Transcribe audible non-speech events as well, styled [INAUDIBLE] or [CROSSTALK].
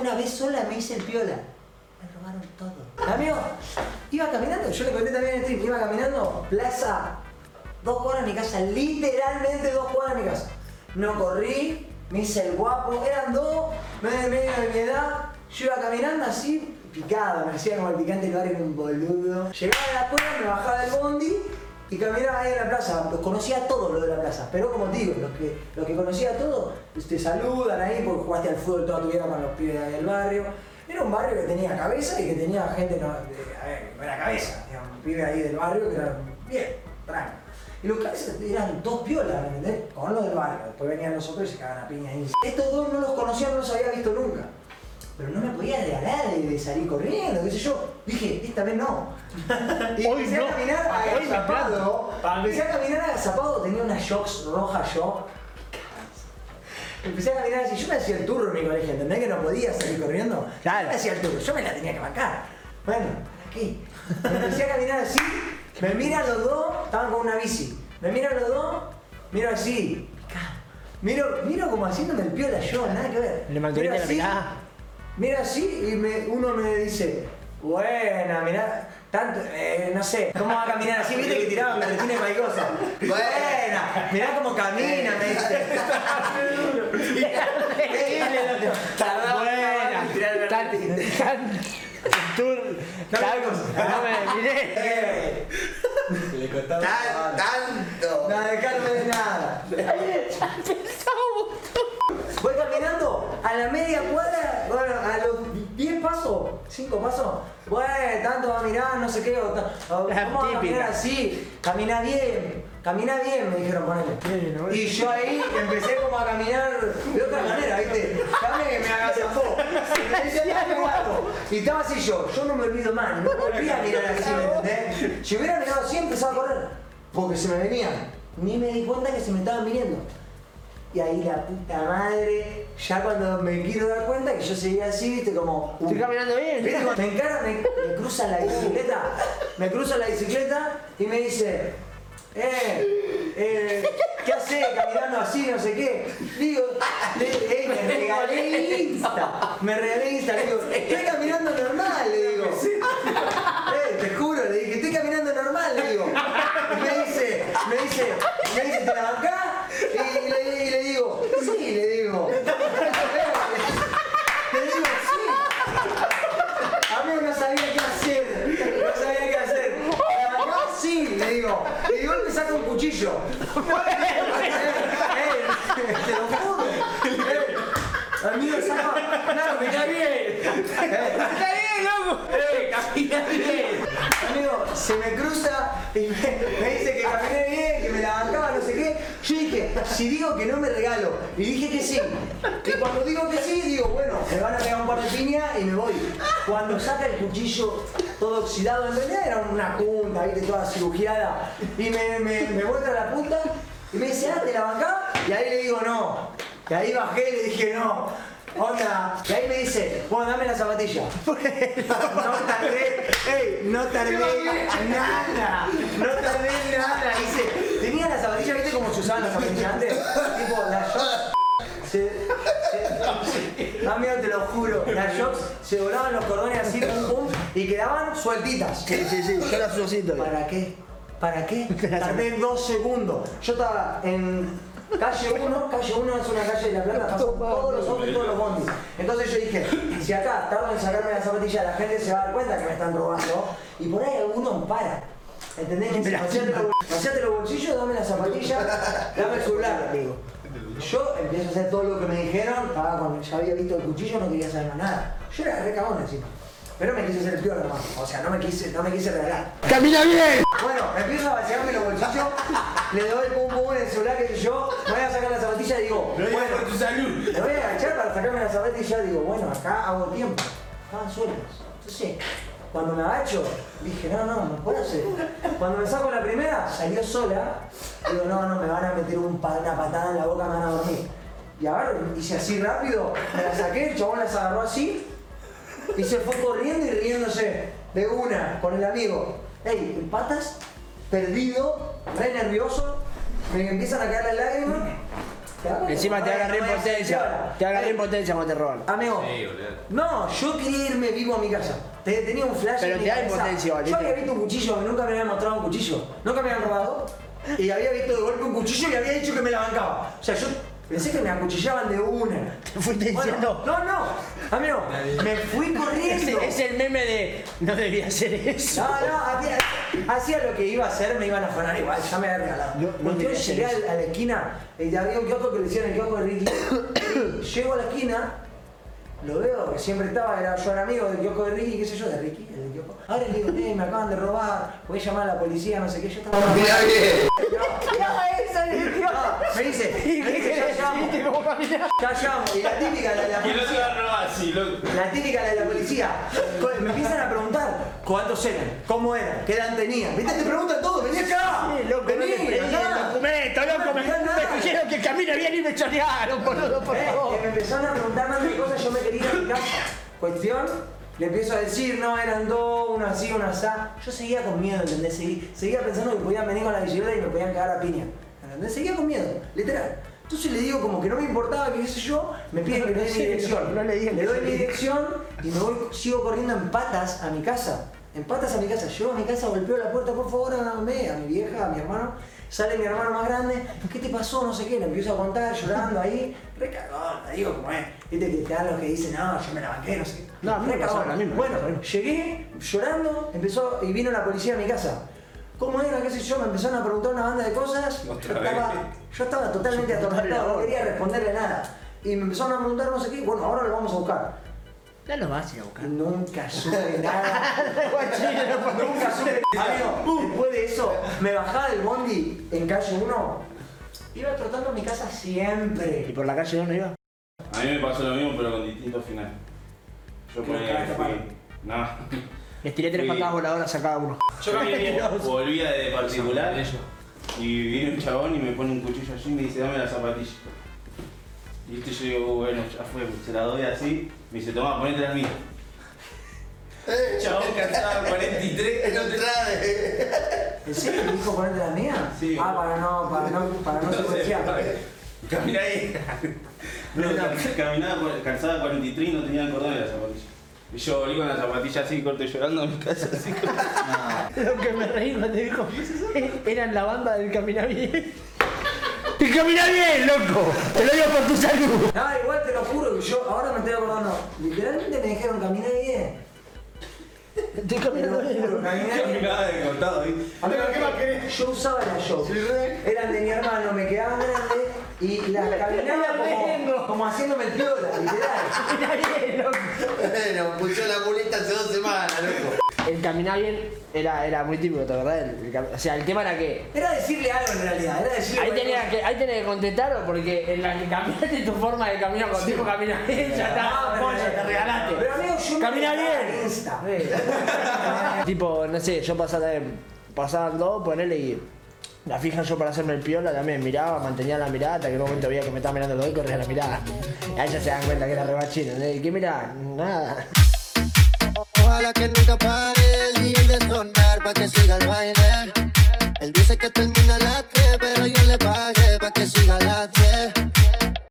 Una vez sola me hice el piola. Me robaron todo. Amigo, iba caminando, yo le conté también en el stream, iba caminando, plaza, dos cuadras de mi casa, literalmente dos cuadras de mi casa. No corrí, me hice el guapo, eran dos, medio medio de mi edad, yo iba caminando así, picado, me hacía como el picante del barrio un boludo. Llegaba a la escuela, me bajaba del bondi y caminaba ahí en la plaza. Los conocía todo lo de la plaza, pero como te digo, los que, los que conocía todo, te saludan ahí porque jugaste al fútbol toda tu vida con los pibes ahí del barrio. Era un barrio que tenía cabeza y que tenía gente, no, a ver, no era cabeza, era un pibe ahí del barrio que era bien, tranquilo. Y los cabezas eran dos piolas, ¿me entendés? Con los del barrio. Después venían los otros y se cagaban a piña ahí. Estos dos no los conocía, no los había visto nunca. Pero no me podía regalar de, de salir corriendo, qué sé yo. Dije, esta vez no. Y Hoy empecé no. a caminar agazapado. planto. Empecé a caminar agazapado, tenía unas shocks rojas yo. Empecé a caminar así, yo me hacía el turro en mi colegio, ¿entendés que no podía salir corriendo? Claro. Yo me hacía el turro, yo me la tenía que bancar. Bueno, ¿para qué? Empecé a caminar así, me miran los dos, estaban con una bici. Me miran los dos, miro así. Miro, miro como haciéndome el piola yo, nada que ver. Le mantuviste la picada. Mira así y me- uno me dice, buena, mirá, tanto, eh, no sé, ¿cómo va a caminar así? Viste que tiraban berretines y maricosa. Buena, mirá cómo camina, me dice. Eh, Le. Tan, tanto. No, dejarme de nada. Voy caminando a la media cuadra, bueno, a los 10 pasos, 5 pasos. Bueno, tanto va a mirar, no sé qué. o ta- o- La ¿Cómo va a caminar así? Camina bien, camina bien, me dijeron ponele. Y yo ahí empecé como a caminar de otra manera, ¿viste? Dame que me agazapó. Y me decía, "Dame guapo". Y estaba así yo, yo no me olvido más, no volví a mirar así, ¿me entendés? Si hubiera mirado así, empezaba a correr. Porque se me venían. Ni me di cuenta que se me estaban viniendo. Y ahí la puta madre, ya cuando me quiero dar cuenta que yo seguía así, viste, como. uh, Estoy caminando bien. ¿Viste? Me encara, me, me cruza la bicicleta, me cruza la bicicleta y me dice, eh, eh, ¿qué haces caminando así, no sé qué? Digo, le, eh, me regalé Insta, me regalé Insta, digo, estoy caminando normal, le digo. Eh, te juro, le dije, estoy caminando normal, le digo. Y me dice, me dice, me dice, ¿te la bancás? Y le, y le digo, sí, le digo. Le digo, sí. Amigo, no sabía qué hacer. No sabía qué hacer. La bancás, le. Y de golpe saca un cuchillo. [LAUGHS] Eh, eh, te lo juro. Eh, Amigo, saca. Claro, me bien. ¡Está bien, loco! ¡Eh, camina bien! Amigo, se me cruza y me, me dice que caminé bien, que me la bancaba, no sé qué. Yo dije, si digo que no me regalo. Y dije que sí. Y cuando digo que sí, digo, bueno, me van a pegar un par de piñas y me voy. Cuando saca el cuchillo todo oxidado, en realidad era una punta, viste, toda cirugiada. Y me, me, me muestra la punta y me dice, ah, ¿te la bancaba? Y ahí le digo, no. Y ahí bajé y le dije, no. Onda, y ahí me dice, bueno, dame la zapatilla. [LAUGHS] No tardé, ey, no tardé nada, no tardé nada. Dice, tenía la zapatilla, ¿viste cómo se usaban las zapatillas antes? Tipo, las shocks. Se, se, amigo, te lo juro, las shocks se volaban los cordones así, pum, pum, y quedaban sueltitas. Sí, sí, sí, yo las uso así todavía. ¿Para qué? ¿Para qué? [LAUGHS] Tardé dos segundos. Yo estaba en calle 1, calle 1 es una calle de La Plata, todos los autos y todos los bondis. Entonces yo dije, si acá tardo en sacarme la zapatilla, la gente se va a dar cuenta que me están robando y por ahí alguno para. ¿Entendés? Vaciate los, bolsillos, dame la zapatilla, dame el celular. Yo empiezo a hacer todo lo que me dijeron, estaba con, ya había visto el cuchillo, no quería saber más nada. Yo era re cagón encima. Pero me quise hacer el piola nomás. O sea, no me quise, no me quise regalar. ¡Camina bien! Bueno, empiezo a vaciarme los bolsillos, le doy pum pum en el celular, que sé yo, me voy a sacar la zapatilla y digo, digo bueno, tu salud. me voy a agachar para sacarme la zapatilla y digo, bueno, acá hago tiempo. Estaban sueltas. Entonces, cuando me agacho, dije, no, no, no puedo hacer. Cuando me saco la primera, salió sola. Digo, no, no, me van a meter un pa- una patada en la boca, me van a dormir. Y ahora hice así rápido, me la saqué, el chabón las agarró así y se fue corriendo y riéndose de una con el amigo. Ey, en patas, perdido, re nervioso, me empiezan a caer las lágrimas. Encima te agarré impotencia. Te agarré Eh, impotencia cuando te roban. Amigo, Sí, no, yo quería irme vivo a mi casa. Te- Tenía un flash. Pero en te da impotencia, Yo había visto un cuchillo, nunca me habían mostrado un cuchillo. Nunca me habían robado. Y había visto de golpe un cuchillo y había dicho que me la bancaba. O sea, yo pensé que me acuchillaban de una. [LAUGHS] Te fuiste Bueno, diciendo. no, no, amigo, me fui corriendo. Es el meme de. No debía hacer eso. No, no, hacía, hacía lo que iba a hacer, me iban a afanar igual, ya me había regalado. No, llegué a la esquina, y había un kiosco que le decían el kiosco de Ricky. [COUGHS] Llego a la esquina, lo veo, que siempre estaba, era, yo era amigo del kiosco de Ricky, qué sé yo, de Ricky, el del kiosco. Ahora le digo, eh, me acaban de robar, voy a llamar a la policía, no sé qué, yo estaba... [LAUGHS] Mira [LAUGHS] bien. No, me dice, me dice, ya llamo, ya llamo, y la típica, la de la ¿Quién no se policía. va a robar así, loco? La típica de la policía. Me empiezan a preguntar cuántos eran, cómo eran, qué edad tenían. ¿Viste? Te preguntan todo, vení acá. Vení, acá. documento, loco. Me, No me nada. me bien y me chorearon, boludo, por Eh, favor. que me empezaron a preguntar más de cosas, yo me quería ir a mi casa. Cuestión, le empiezo a decir, no, eran dos, uno así, uno así. Yo seguía con miedo, ¿entendés? Seguí- seguía pensando que podían venir con la bicicleta y me podían cagar a piña. ¿Entendés? Seguía con miedo, literal. Entonces le digo como que no me importaba, que qué sé yo, me piden que le dé mi [LAUGHS] dirección. no, le digas le doy mi dirección y me voy, sigo corriendo en patas a mi casa. En patas a mi casa. Llego a mi casa, golpeo la puerta, por favor, hágame, a mi vieja, a mi hermano. Sale mi hermano más grande, ¿qué te pasó? No sé qué, le empiezo a contar, llorando ahí. Recagón, te digo como es. Viste que te dan los que dicen, no, yo me la banqué, no sé qué. No, a mí me pasó lo mismo. Bueno, llegué llorando, empezó y vino la policía a mi casa. ¿Cómo era? ¿Qué sé yo? Me empezaron a preguntar una banda de cosas. Yo estaba, vez. yo estaba totalmente atormentado, no quería responderle nada. Y me empezaron a preguntar no sé qué. Bueno, ahora lo vamos a buscar. Ya lo vas a ir a buscar. Nunca supe nada. [LAUGHS] Nunca supe. Amigo, después de eso, me bajaba del bondi en calle 1. Iba trotando a mi casa ¿Y siempre. por la calle no iba? A mí me pasó lo mismo, pero con distintos finales. Yo ¿Qué ponía que fui. No. [LAUGHS] Les tiré tres patadas voladoras a cada uno. Yo [LAUGHS] volvía de particular y viene un chabón y me pone un cuchillo allí y me dice, dame la zapatilla. Y este yo digo, bueno, ya fue, se la doy así, me dice, toma, ponete la mía. Chabón calzaba 43, [LAUGHS] no te ¿En serio me dijo ponerte la mía? Sí. Ah, para no, para no, para no. Camina ahí. [LAUGHS] No, cam- caminaba por calzada 43 y no tenía el cordón de la zapatilla. Y yo volví con la zapatilla así, corte llorando a mi casa, así [LAUGHS] Lo que me reí cuando dijo, eran la banda del Camina Bien. ¡Y camina bien, loco! Te lo digo por tu salud. No, igual te lo juro que yo ahora me estoy acordando. Literalmente me dijeron caminé bien. Estoy caminando bien. caminé bien. Caminaba de costado ahí. Amigo, ¿qué más querés? Yo usaba la show. Eran de mi hermano, me quedaban grandes y las caminaba como, como haciéndome el piola, literal. Camina bien, loco. Bueno, puso la muleta hace dos semanas, loco. El caminar bien era, era muy típico, cam- o sea, el tema era que. Era decirle algo en realidad, era decirle. Ahí tenía que, ahí tenía que contestarlo porque en la que cambiaste tu forma de caminar con tipo caminar bien, ya está, Ah, polla, pero- te regalaste. Pero amigo, yo me Camina bien. Insta. [LAUGHS] tipo, no sé, yo pasaba también, pasaban dos, ponele y la fija yo para hacerme el piola también miraba, mantenía la mirada, hasta que en un momento veía que me estaba mirando los dos y corría la mirada. Y ahí ya se dan cuenta que era rebachino, ¿no? ¿Y qué mirá? Nada. Ojalá que nunca pare sonar pa' que siga el baile. Él dice que a las